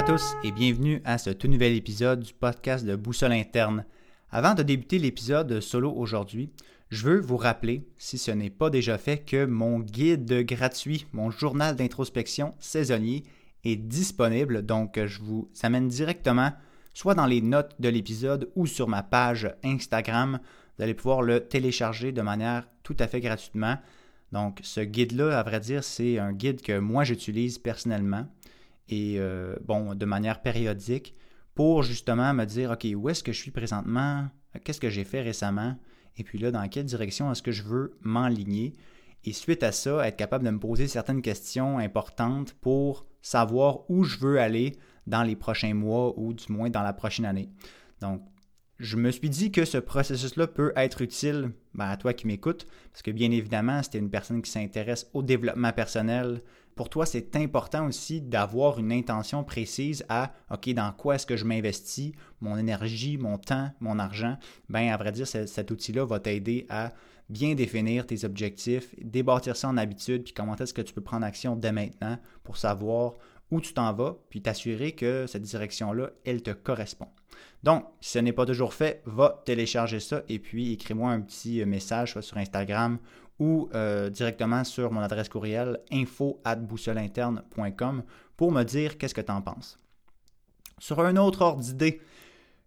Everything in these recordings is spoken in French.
à tous et bienvenue à ce tout nouvel épisode du podcast de Boussole Interne. Avant de débuter l'épisode solo aujourd'hui, je veux vous rappeler, si ce n'est pas déjà fait, que mon guide gratuit, mon journal d'introspection saisonnier est disponible. Donc, je vous amène directement soit dans les notes de l'épisode ou sur ma page Instagram. Vous allez pouvoir le télécharger de manière tout à fait gratuitement. Donc, ce guide-là, à vrai dire, c'est un guide que moi j'utilise personnellement et euh, bon, de manière périodique pour justement me dire, OK, où est-ce que je suis présentement? Qu'est-ce que j'ai fait récemment? Et puis là, dans quelle direction est-ce que je veux m'enligner? Et suite à ça, être capable de me poser certaines questions importantes pour savoir où je veux aller dans les prochains mois ou du moins dans la prochaine année. Donc, je me suis dit que ce processus-là peut être utile ben, à toi qui m'écoutes, parce que bien évidemment, si tu es une personne qui s'intéresse au développement personnel, pour toi, c'est important aussi d'avoir une intention précise à OK, dans quoi est-ce que je m'investis, mon énergie, mon temps, mon argent? Bien, à vrai dire, cet outil-là va t'aider à bien définir tes objectifs, débâtir ça en habitude, puis comment est-ce que tu peux prendre action dès maintenant pour savoir où tu t'en vas, puis t'assurer que cette direction-là, elle te correspond. Donc, si ce n'est pas toujours fait, va télécharger ça et puis écris-moi un petit message soit sur Instagram ou euh, directement sur mon adresse courriel info at pour me dire qu'est-ce que tu en penses. Sur un autre ordre d'idée,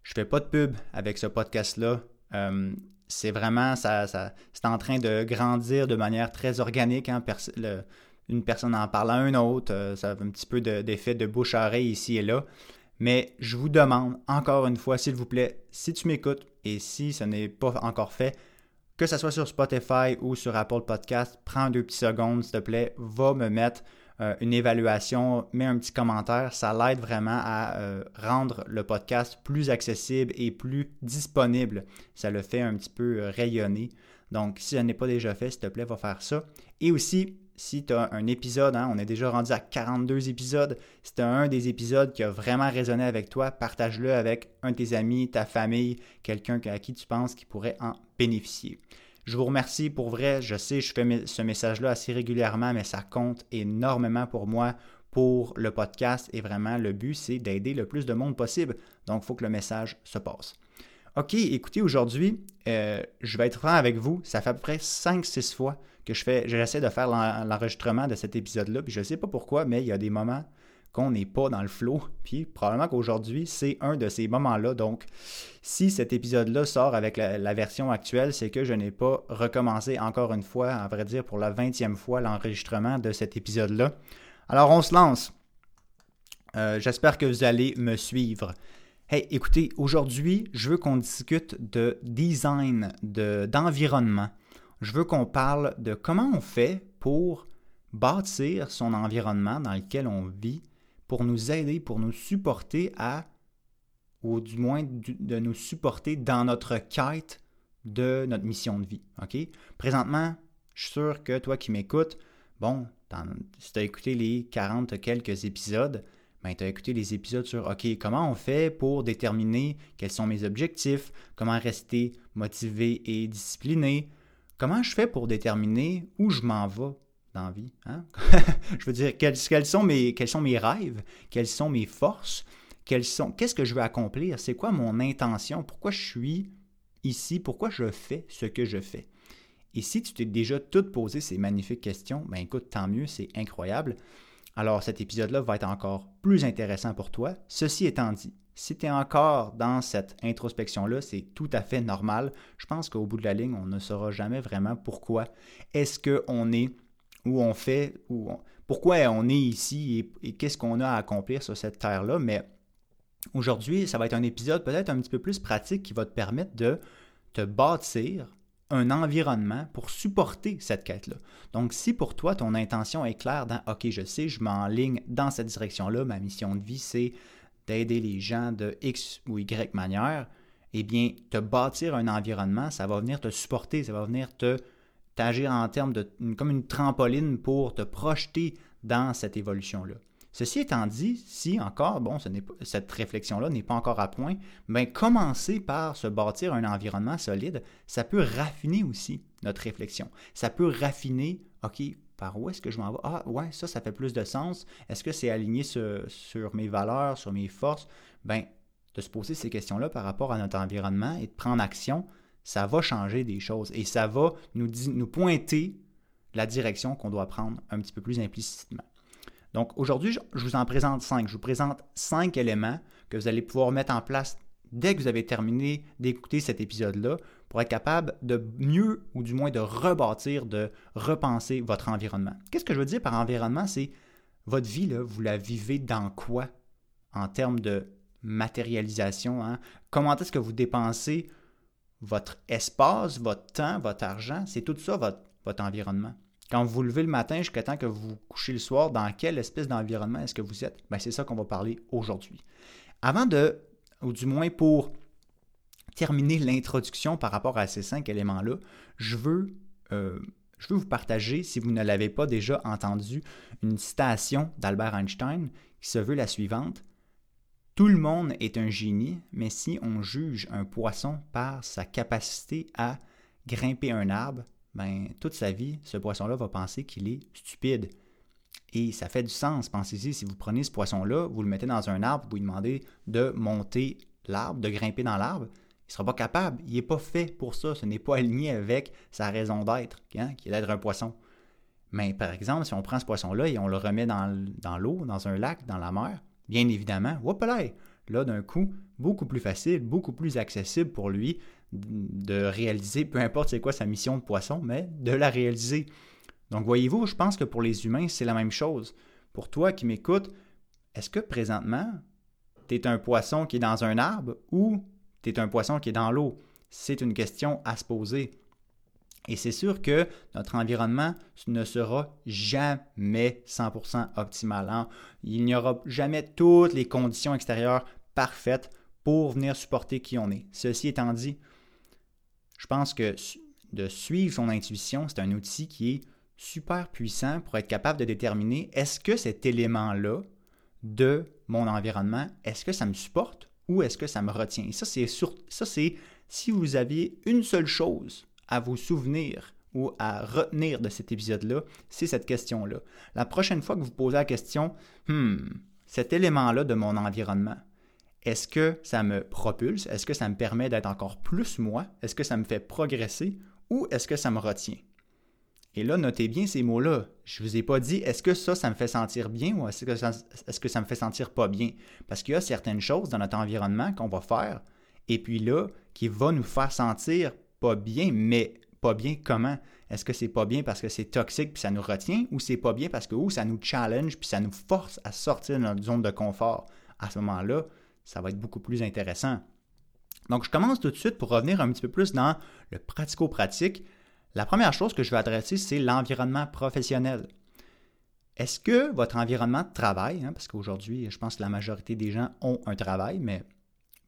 je fais pas de pub avec ce podcast-là. Euh, c'est vraiment, ça, c'est en train de grandir de manière très organique. Hein. une personne en parle à un autre, euh, ça a un petit peu d'effet de, bouche à oreille ici et là. Mais je vous demande encore une fois, s'il vous plaît, si tu m'écoutes et si ce n'est pas encore fait, que ce soit sur Spotify ou sur Apple Podcast, prends deux petites secondes, s'il te plaît, va me mettre euh, une évaluation, mets un petit commentaire. Ça l'aide vraiment à euh, rendre le podcast plus accessible et plus disponible. Ça le fait un petit peu euh, rayonner. Donc, si ça n'est pas déjà fait, s'il te plaît, va faire ça. Et aussi, si tu as un épisode, hein, on est déjà rendu à 42 épisodes, si tu as un des épisodes qui a vraiment résonné avec toi, partage-le avec un de tes amis, ta famille, quelqu'un à qui tu penses qui pourrait en bénéficier. Je vous remercie pour vrai. Je sais, je fais ce message-là assez régulièrement, mais ça compte énormément pour moi, pour le podcast. Et vraiment, le but, c'est d'aider le plus de monde possible. Donc, il faut que le message se passe. OK, écoutez, aujourd'hui, euh, je vais être franc avec vous. Ça fait à peu près 5-6 fois que je fais, j'essaie de faire l'enregistrement de cet épisode-là. Puis je ne sais pas pourquoi, mais il y a des moments qu'on n'est pas dans le flow. Puis probablement qu'aujourd'hui, c'est un de ces moments-là. Donc, si cet épisode-là sort avec la, version actuelle, c'est que je n'ai pas recommencé encore une fois, à vrai dire pour la 20e fois, l'enregistrement de cet épisode-là. Alors, on se lance. Euh, j'espère que vous allez me suivre. Hey, écoutez, aujourd'hui, je veux qu'on discute de design, d'environnement. je veux qu'on parle de comment on fait pour bâtir son environnement dans lequel on vit pour nous aider, pour nous supporter à, ou du moins de nous supporter dans notre quête de notre mission de vie. OK? Présentement, je suis sûr que toi qui m'écoutes, bon, si tu as écouté les 40 quelques épisodes, ben, tu as écouté les épisodes sur OK, comment on fait pour déterminer quels sont mes objectifs, comment rester motivé et discipliné, comment je fais pour déterminer où je m'en vais dans la vie. Hein? je veux dire, quels, sont mes, rêves, quelles sont mes forces, qu'est-ce que je veux accomplir, c'est quoi mon intention, pourquoi je suis ici, pourquoi je fais ce que je fais? Et si tu t'es déjà toutes posé ces magnifiques questions, ben écoute, tant mieux, c'est incroyable. Alors cet épisode-là va être encore plus intéressant pour toi. Ceci étant dit, si tu es encore dans cette introspection-là, c'est tout à fait normal. Je pense qu'au bout de la ligne, on ne saura jamais vraiment pourquoi est-ce qu'on est où on fait, où pourquoi on est ici et, qu'est-ce qu'on a à accomplir sur cette terre-là. Mais aujourd'hui, ça va être un épisode peut-être un petit peu plus pratique qui va te permettre de te bâtir un environnement pour supporter cette quête-là. Donc, si pour toi, ton intention est claire dans OK, je sais, je m'enligne dans cette direction-là, ma mission de vie, c'est d'aider les gens de X ou Y manière, eh bien, te bâtir un environnement, ça va venir te supporter, ça va venir te t'agir en termes de comme une trampoline pour te projeter dans cette évolution-là. Ceci étant dit, si encore, bon, cette réflexion-là n'est pas encore à point, bien, commencer par se bâtir un environnement solide, ça peut raffiner aussi notre réflexion. Ça peut raffiner, OK, Par où est-ce que je m'en vais? Ah, ouais, ça, ça fait plus de sens. Est-ce que c'est aligné sur, sur, mes valeurs, sur mes forces? Ben, de se poser ces questions-là par rapport à notre environnement et de prendre action, ça va changer des choses et ça va nous pointer la direction qu'on doit prendre un petit peu plus implicitement. Donc aujourd'hui, je vous en présente cinq. Je vous présente cinq éléments que vous allez pouvoir mettre en place dès que vous avez terminé d'écouter cet épisode-là pour être capable de mieux ou du moins de rebâtir, de repenser votre environnement. Qu'est-ce que je veux dire par environnement? C'est votre vie, vous la vivez dans quoi en termes de matérialisation? Hein? Comment est-ce que vous dépensez votre espace, votre temps, votre argent? C'est tout ça votre environnement. Quand vous vous levez le matin jusqu'à temps que vous couchez le soir, dans quelle espèce d'environnement est-ce que vous êtes? Ben, c'est ça qu'on va parler aujourd'hui. Avant de, ou du moins pour terminer l'introduction par rapport à ces cinq éléments-là, je veux, euh, je veux vous partager, si vous ne l'avez pas déjà entendu, une citation d'Albert Einstein qui se veut la suivante. Tout le monde est un génie, mais si on juge un poisson par sa capacité à grimper un arbre, ben, toute sa vie, ce poisson-là va penser qu'il est stupide. Et ça fait du sens. Pensez-y, si vous prenez ce poisson-là, vous le mettez dans un arbre, vous lui demandez de monter l'arbre, de grimper dans l'arbre, il ne sera pas capable. Il n'est pas fait pour ça. Ce n'est pas aligné avec sa raison d'être, hein, qui est d'être un poisson. Mais par exemple, si on prend ce poisson-là et on le remet dans, l'eau, dans un lac, dans la mer, bien évidemment, là d'un coup, beaucoup plus facile, beaucoup plus accessible pour lui de réaliser, peu importe c'est quoi sa mission de poisson, mais de la réaliser. Donc voyez-vous, je pense que pour les humains, c'est la même chose. Pour toi qui m'écoutes, est-ce que présentement, tu es un poisson qui est dans un arbre ou tu es un poisson qui est dans l'eau? C'est une question à se poser. Et c'est sûr que notre environnement ne sera jamais 100% optimal. Hein. Il n'y aura jamais toutes les conditions extérieures parfaites pour venir supporter qui on est. Ceci étant dit, je pense que de suivre son intuition, c'est un outil qui est super puissant pour être capable de déterminer est-ce que cet élément-là de mon environnement, est-ce que ça me supporte ou est-ce que ça me retient? Et ça, c'est ça, si vous aviez une seule chose à vous souvenir ou à retenir de cet épisode-là, c'est cette question-là. La prochaine fois que vous posez la question, hmm, cet élément-là de mon environnement, est-ce que ça me propulse? Est-ce que ça me permet d'être encore plus moi? Est-ce que ça me fait progresser? Ou est-ce que ça me retient? Et là, notez bien ces mots-là. Je ne vous ai pas dit est-ce que ça, ça me fait sentir bien ou est-ce que, ça, me fait sentir pas bien? Parce qu'il y a certaines choses dans notre environnement qu'on va faire et puis là, qui va nous faire sentir pas bien, mais pas bien comment? Est-ce que c'est pas bien parce que c'est toxique puis ça nous retient ou c'est pas bien parce que ça nous challenge puis ça nous force à sortir de notre zone de confort? À ce moment-là, ça va être beaucoup plus intéressant. Donc, je commence tout de suite pour revenir un petit peu plus dans le pratico-pratique. La première chose que je vais adresser, c'est l'environnement professionnel. Est-ce que votre environnement de travail, hein, parce qu'aujourd'hui, je pense que la majorité des gens ont un travail, mais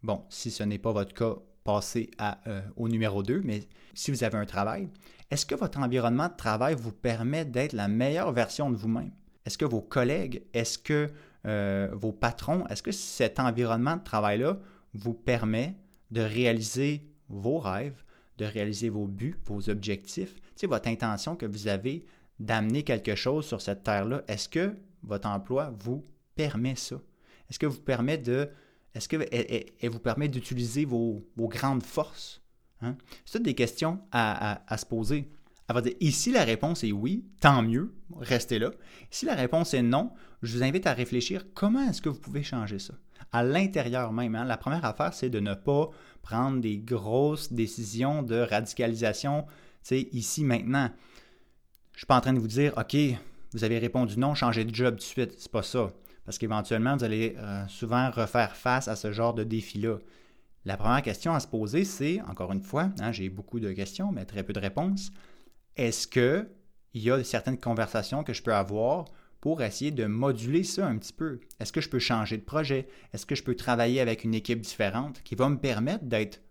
bon, si ce n'est pas votre cas, passez euh, au numéro 2, mais si vous avez un travail, est-ce que votre environnement de travail vous permet d'être la meilleure version de vous-même? Est-ce que vos collègues, est-ce que euh, vos patrons, est-ce que cet environnement de travail-là vous permet de réaliser vos rêves, de réaliser vos buts, vos objectifs, tu votre intention que vous avez d'amener quelque chose sur cette terre-là, est-ce que votre emploi vous permet ça? Est-ce que vous permet de vous permet d'utiliser vos, grandes forces? Hein? C'est des questions à se poser. Elle va dire, ici la réponse est oui, tant mieux, restez là. Si la réponse est non, je vous invite à réfléchir comment est-ce que vous pouvez changer ça? À l'intérieur même, hein. la première affaire, c'est de ne pas prendre des grosses décisions de radicalisation, ici, maintenant. Je ne suis pas en train de vous dire, OK, vous avez répondu non, changez de job tout de suite. C'est pas ça. Parce qu'éventuellement, vous allez euh, souvent refaire face à ce genre de défi-là. La première question à se poser, c'est, encore une fois, hein, j'ai beaucoup de questions, mais très peu de réponses est-ce qu'il y a certaines conversations que je peux avoir pour essayer de moduler ça un petit peu? Est-ce que je peux changer de projet? Est-ce que je peux travailler avec une équipe différente qui va me permettre d'être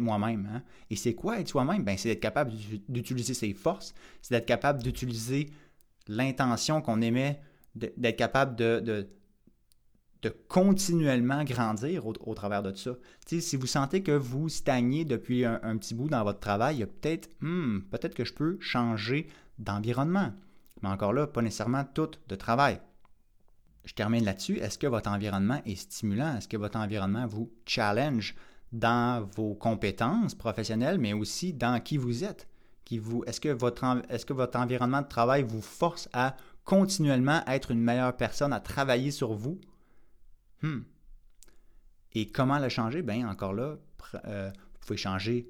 moi-même. Hein? Et c'est quoi être soi-même? Ben, c'est d'être capable d'utiliser ses forces, c'est d'être capable d'utiliser l'intention qu'on émet, d'être capable de continuellement grandir au, travers de ça. si vous sentez que vous stagnez depuis un, petit bout dans votre travail, il y a peut-être, hmm, peut-être que je peux changer d'environnement. mais encore là, pas nécessairement toutes de travail. Je termine là-dessus. Est-ce que votre environnement est stimulant? Est-ce que votre environnement vous challenge dans vos compétences professionnelles, mais aussi dans qui vous êtes? Est-ce, que votre, est-ce que votre environnement de travail vous force à continuellement être une meilleure personne, à travailler sur vous? Hmm. Et comment le changer? Bien, encore là, euh, vous pouvez changer,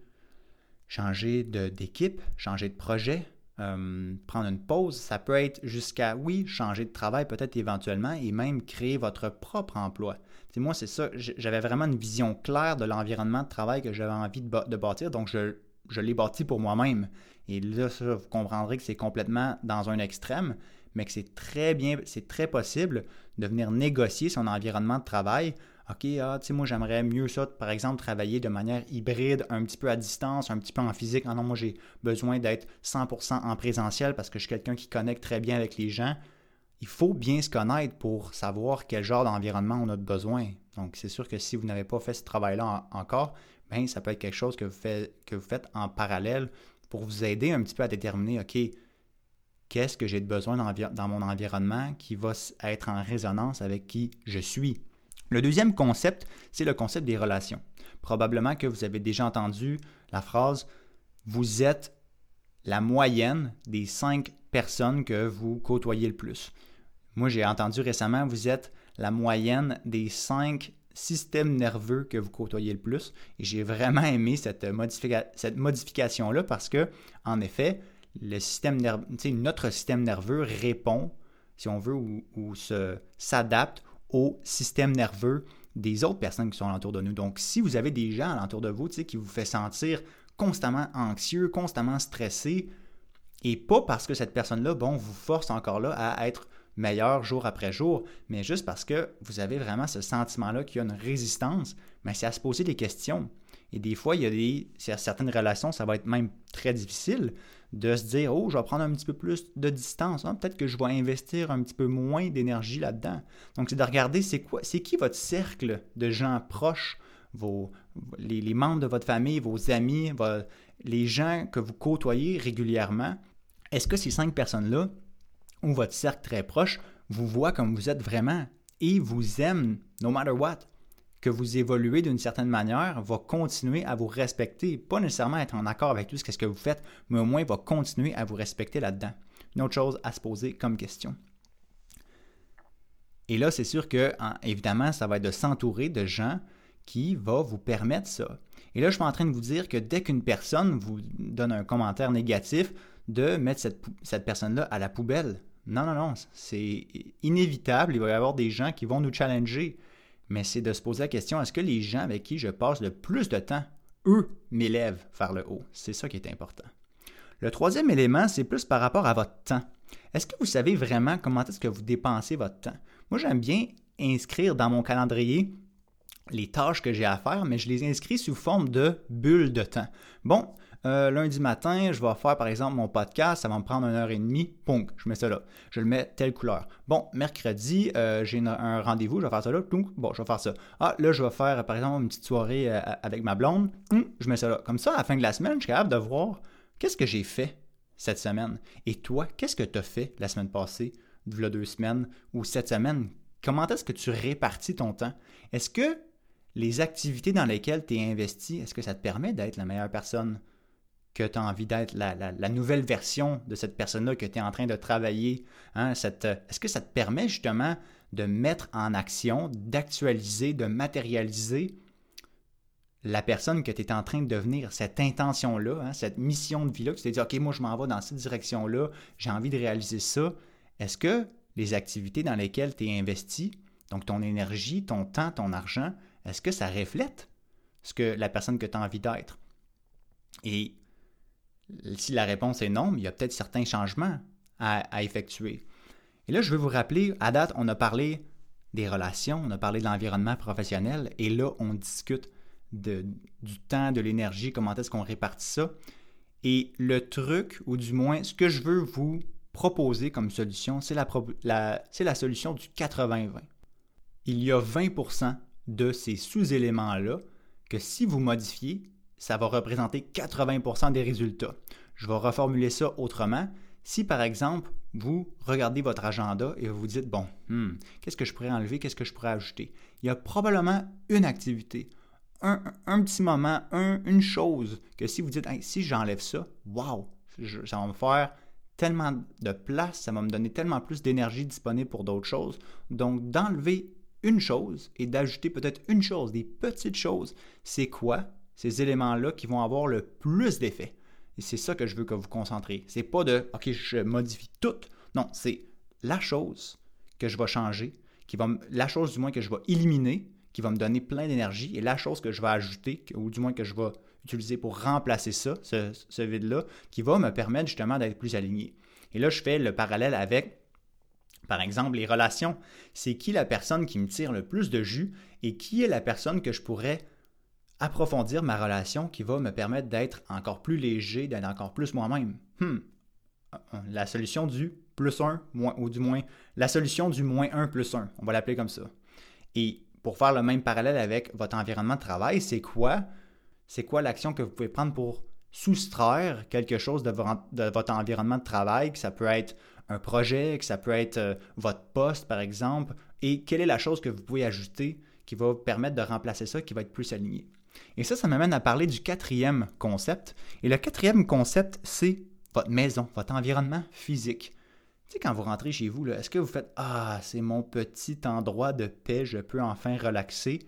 changer d'équipe, changer de projet, euh, prendre une pause. Ça peut être jusqu'à, oui, changer de travail peut-être éventuellement et même créer votre propre emploi. moi, c'est ça, j'avais vraiment une vision claire de l'environnement de travail que j'avais envie de, bâtir, donc je, je l'ai bâti pour moi-même. Et là, ça, vous comprendrez que c'est complètement dans un extrême, mais que c'est très bien, c'est très possible de venir négocier son environnement de travail OK, ah, tu sais, moi, j'aimerais mieux ça, par exemple, travailler de manière hybride, un petit peu à distance, un petit peu en physique. Ah non, moi, j'ai besoin d'être 100% en présentiel parce que je suis quelqu'un qui connecte très bien avec les gens. Il faut bien se connaître pour savoir quel genre d'environnement on a besoin. Donc, c'est sûr que si vous n'avez pas fait ce travail-là encore, bien, ça peut être quelque chose que vous, que vous faites en parallèle pour vous aider un petit peu à déterminer, OK, qu'est-ce que j'ai besoin dans, dans mon environnement qui va être en résonance avec qui je suis. Le deuxième concept, c'est le concept des relations. Probablement que vous avez déjà entendu la phrase Vous êtes la moyenne des cinq personnes que vous côtoyez le plus. Moi, j'ai entendu récemment, vous êtes la moyenne des cinq systèmes nerveux que vous côtoyez le plus. Et j'ai vraiment aimé cette, cette modification-là parce que, en effet, le système nerveux, notre système nerveux répond, si on veut, ou, s'adapte au système nerveux des autres personnes qui sont alentour de nous. Donc, si vous avez des gens alentour de vous qui vous fait sentir constamment anxieux, constamment stressé, et pas parce que cette personne-là, bon, vous force encore là à être meilleur jour après jour, mais juste parce que vous avez vraiment ce sentiment-là qu'il y a une résistance, mais c'est à se poser des questions. Et des fois, il y a des, certaines relations, ça va être même très difficile de se dire Oh, je vais prendre un petit peu plus de distance. Hein. Peut-être que je vais investir un petit peu moins d'énergie là-dedans. Donc, c'est de regarder c'est quoi, c'est qui votre cercle de gens proches, vos, les, membres de votre famille, vos amis, les gens que vous côtoyez régulièrement. Est-ce que ces cinq personnes-là, ou votre cercle très proche, vous voient comme vous êtes vraiment et vous aiment no matter what? Que vous évoluez d'une certaine manière va continuer à vous respecter, pas nécessairement être en accord avec tout ce que vous faites, mais au moins va continuer à vous respecter là-dedans. Une autre chose à se poser comme question. Et là, c'est sûr que, évidemment, ça va être de s'entourer de gens qui vont vous permettre ça. Et là, je suis en train de vous dire que dès qu'une personne vous donne un commentaire négatif, de mettre cette, cette personne-là à la poubelle. Non, non, non, c'est inévitable. Il va y avoir des gens qui vont nous challenger mais c'est de se poser la question, est-ce que les gens avec qui je passe le plus de temps, eux, m'élèvent vers le haut? C'est ça qui est important. Le troisième élément, c'est plus par rapport à votre temps. Est-ce que vous savez vraiment comment est-ce que vous dépensez votre temps? Moi, j'aime bien inscrire dans mon calendrier les tâches que j'ai à faire, mais je les inscris sous forme de bulles de temps. Bon, euh, lundi matin, je vais faire par exemple mon podcast, ça va me prendre une heure et demie, punk, je mets ça là. Je le mets telle couleur. Bon, mercredi, euh, j'ai un rendez-vous, je vais faire ça là, bon, je vais faire ça. Ah, là, je vais faire par exemple une petite soirée euh, avec ma blonde, je mets ça là. Comme ça, à la fin de la semaine, je suis capable de voir qu'est-ce que j'ai fait cette semaine. Et toi, qu'est-ce que tu as fait la semaine passée, de deux semaines ou cette semaine? Comment est-ce que tu répartis ton temps? Est-ce que les activités dans lesquelles tu es investi, est-ce que ça te permet d'être la meilleure personne? Que tu as envie d'être la, nouvelle version de cette personne-là que tu es en train de travailler. Hein, est-ce que ça te permet justement de mettre en action, d'actualiser, de matérialiser la personne que tu es en train de devenir, cette intention-là, hein, cette mission de vie-là, que tu t'es dit, OK, moi je m'en vais dans cette direction-là, j'ai envie de réaliser ça. Est-ce que les activités dans lesquelles tu es investi, donc ton énergie, ton temps, ton argent, est-ce que ça reflète ce que la personne que tu as envie d'être? Et si la réponse est non, il y a peut-être certains changements à, effectuer. Et là, je veux vous rappeler, à date, on a parlé des relations, on a parlé de l'environnement professionnel, et là, on discute du temps, de l'énergie, comment est-ce qu'on répartit ça. Et le truc, ou du moins, ce que je veux vous proposer comme solution, c'est la solution du 80-20. Il y a 20% de ces sous-éléments-là que si vous modifiez, ça va représenter 80% des résultats. Je vais reformuler ça autrement. si par exemple, vous regardez votre agenda et vous vous dites, bon, hmm, qu'est-ce que je pourrais enlever, qu'est-ce que je pourrais ajouter? Il y a probablement une activité, un, petit moment, une chose que si vous dites, si j'enlève ça, wow, ça va me faire tellement de place, ça va me donner tellement plus d'énergie disponible pour d'autres choses. Donc, d'enlever une chose et d'ajouter peut-être une chose, des petites choses, c'est quoi? Ces éléments-là qui vont avoir le plus d'effet? Et c'est ça que je veux que vous concentriez. C'est pas de OK, je modifie tout. Non, c'est la chose que je vais changer, qui va la chose du moins que je vais éliminer, qui va me donner plein d'énergie, et la chose que je vais ajouter, ou du moins que je vais utiliser pour remplacer ça, ce, ce vide-là, qui va me permettre justement d'être plus aligné. Et là, je fais le parallèle avec, par exemple, les relations. C'est qui la personne qui me tire le plus de jus et qui est la personne que je pourrais approfondir ma relation qui va me permettre d'être encore plus léger, d'être encore plus moi-même. Hmm. La solution du plus 1, moins, ou du moins, la solution du moins 1 plus 1, on va l'appeler comme ça. Et pour faire le même parallèle avec votre environnement de travail, c'est quoi? C'est quoi l'action que vous pouvez prendre pour soustraire quelque chose de, votre environnement de travail, que ça peut être un projet, que ça peut être euh, votre poste, par exemple, et quelle est la chose que vous pouvez ajouter qui va permettre de remplacer ça, qui va être plus aligné? Et ça, ça m'amène à parler du quatrième concept. Et le quatrième concept, c'est votre maison, votre environnement physique. Tu sais, quand vous rentrez chez vous, est-ce que vous faites Ah, c'est mon petit endroit de paix, je peux enfin relaxer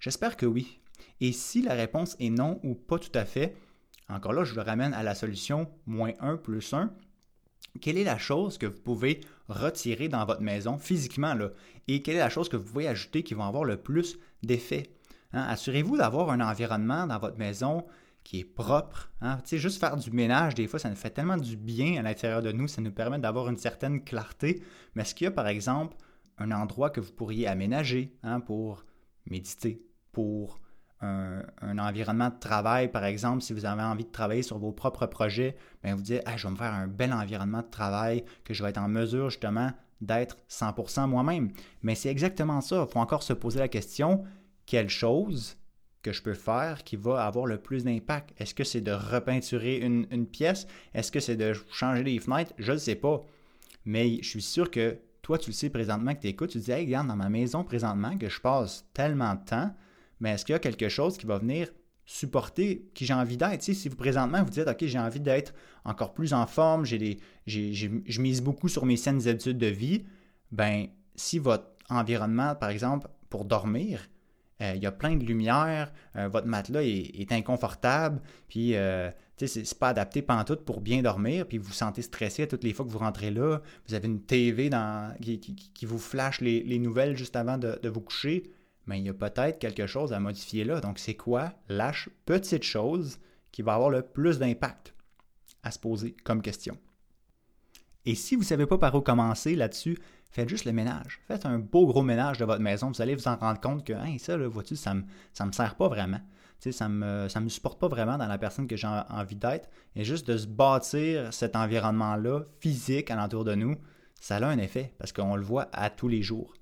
J'espère que oui. Et si la réponse est non ou pas tout à fait, encore là, je le ramène à la solution moins 1 plus 1. Quelle est la chose que vous pouvez retirer dans votre maison physiquement et quelle est la chose que vous pouvez ajouter qui va avoir le plus d'effet? Hein, assurez-vous d'avoir un environnement dans votre maison qui est propre. Hein. Juste faire du ménage, des fois, ça nous fait tellement du bien à l'intérieur de nous, ça nous permet d'avoir une certaine clarté. Mais est-ce qu'il y a, par exemple, un endroit que vous pourriez aménager hein, pour méditer, pour un, environnement de travail, par exemple, si vous avez envie de travailler sur vos propres projets, bien vous dites, je vais me faire un bel environnement de travail, que je vais être en mesure justement d'être 100% moi-même. Mais c'est exactement ça. Il faut encore se poser la question, quelle chose que je peux faire qui va avoir le plus d'impact? Est-ce que c'est de repeinturer une, pièce? Est-ce que c'est de changer les fenêtres? Je ne sais pas. Mais je suis sûr que toi, tu le sais présentement que tu écoutes, tu te dis, hey, regarde, dans ma maison présentement, que je passe tellement de temps, mais est-ce qu'il y a quelque chose qui va venir supporter qui j'ai envie d'être? si vous présentement vous dites, OK, j'ai envie d'être encore plus en forme, j'ai je mise beaucoup sur mes saines habitudes de vie, ben si votre environnement, par exemple, pour dormir, euh, il y a plein de lumière, euh, votre matelas est, inconfortable, puis euh, c'est pas adapté tout pour bien dormir, puis vous vous sentez stressé à toutes les fois que vous rentrez là, vous avez une TV qui, vous flash les, nouvelles juste avant de, vous coucher, mais il y a peut-être quelque chose à modifier là. Donc c'est quoi la petite chose qui va avoir le plus d'impact à se poser comme question? Et si vous ne savez pas par où commencer là-dessus, faites juste le ménage. Faites un beau gros ménage de votre maison. Vous allez vous en rendre compte que ça, vois-tu, ça ne me, ça me sert pas vraiment. ça ne me, ça me supporte pas vraiment dans la personne que j'ai envie d'être. Et juste de se bâtir cet environnement-là, physique, alentour de nous, ça a un effet parce qu'on le voit à tous les jours.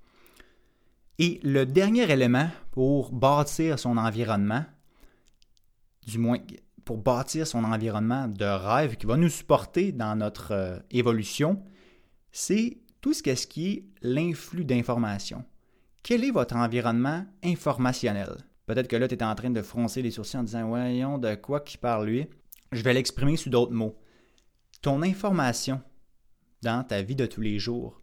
Et le dernier élément pour bâtir son environnement, du moins pour bâtir son environnement de rêve qui va nous supporter dans notre euh, évolution, c'est tout ce, ce qui est l'influx d'informations. Quel est votre environnement informationnel? Peut-être que là, tu es en train de froncer les sourcils en disant Voyons, de quoi qui parle lui Je vais l'exprimer sous d'autres mots. Ton information dans ta vie de tous les jours,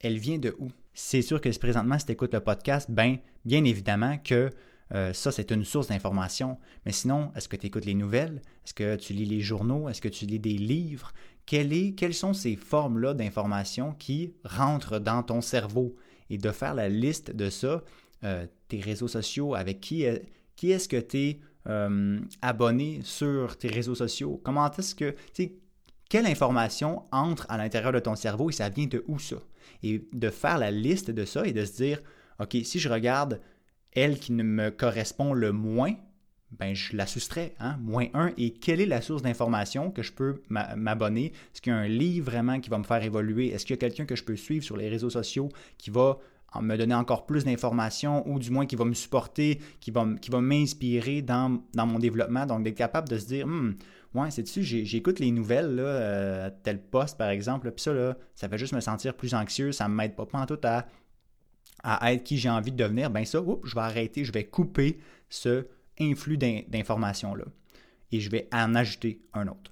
elle vient de où? C'est sûr que présentement, si tu écoutes le podcast, ben, bien évidemment que euh, ça, c'est une source d'information. Mais sinon, est-ce que tu écoutes les nouvelles? Est-ce que tu lis les journaux? Est-ce que tu lis des livres? quelles sont ces formes-là d'informations qui rentrent dans ton cerveau? Et de faire la liste de ça, euh, tes réseaux sociaux, avec qui, qui est-ce que tu es euh, abonné sur tes réseaux sociaux? Comment est-ce que, quelle information entre à l'intérieur de ton cerveau et ça vient de où ça? Et de faire la liste de ça et de se dire, OK, si je regarde elle qui ne me correspond le moins, ben, je la soustrais, hein? moins 1. Et quelle est la source d'information que je peux m'abonner? Est-ce qu'il y a un livre vraiment qui va me faire évoluer? Est-ce qu'il y a quelqu'un que je peux suivre sur les réseaux sociaux qui va me donner encore plus d'informations ou du moins qui va me supporter, qui va, m'inspirer dans, mon développement? Donc, d'être capable de se dire, hmm, ouais, c'est-tu, j'écoute les nouvelles, euh, tel poste par exemple, puis ça, là, ça fait juste me sentir plus anxieux, ça ne m'aide pas, pas en tout à, à être qui j'ai envie de devenir. Ben ça, je vais arrêter, je vais couper ce influx d'informations-là et je vais en ajouter un autre.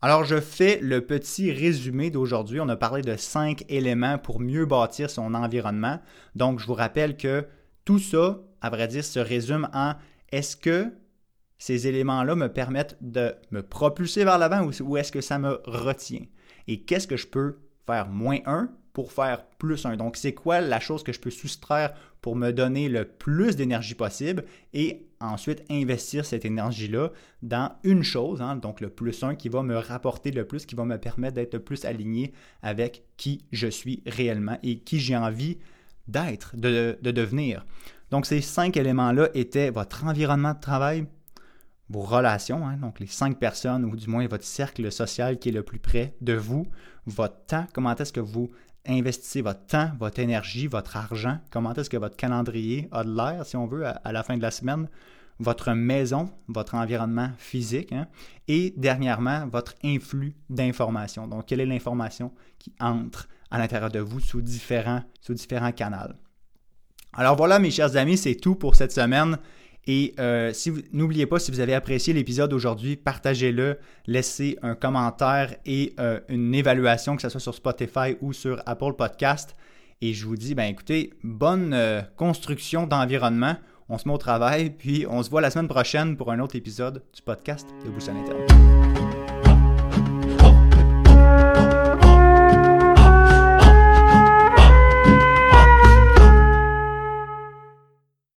Alors, je fais le petit résumé d'aujourd'hui. On a parlé de cinq éléments pour mieux bâtir son environnement. Donc, je vous rappelle que tout ça, à vrai dire, se résume en est-ce que ces éléments-là me permettent de me propulser vers l'avant ou, est-ce que ça me retient? Et qu'est-ce que je peux faire moins un pour faire plus un. Donc, c'est quoi la chose que je peux soustraire pour me donner le plus d'énergie possible et ensuite investir cette énergie-là dans une chose, hein, donc le plus un qui va me rapporter le plus, qui va me permettre d'être le plus aligné avec qui je suis réellement et qui j'ai envie d'être, de, devenir. Donc, ces cinq éléments-là étaient votre environnement de travail, vos relations, hein, donc les cinq personnes ou du moins votre cercle social qui est le plus près de vous, votre temps, comment est-ce que vous investissez votre temps, votre énergie, votre argent, comment est-ce que votre calendrier a de l'air, si on veut, à, la fin de la semaine, votre maison, votre environnement physique, hein, et dernièrement, votre influx d'informations. Donc, quelle est l'information qui entre à l'intérieur de vous sous différents, sous différents canaux? Alors voilà, mes chers amis, c'est tout pour cette semaine. Et euh, n'oubliez pas, si vous avez apprécié l'épisode aujourd'hui, partagez-le, laissez un commentaire et euh, une évaluation, que ce soit sur Spotify ou sur Apple Podcast. Et je vous dis, ben écoutez, bonne euh, construction d'environnement. On se met au travail, puis on se voit la semaine prochaine pour un autre épisode du podcast de Boussole Interne.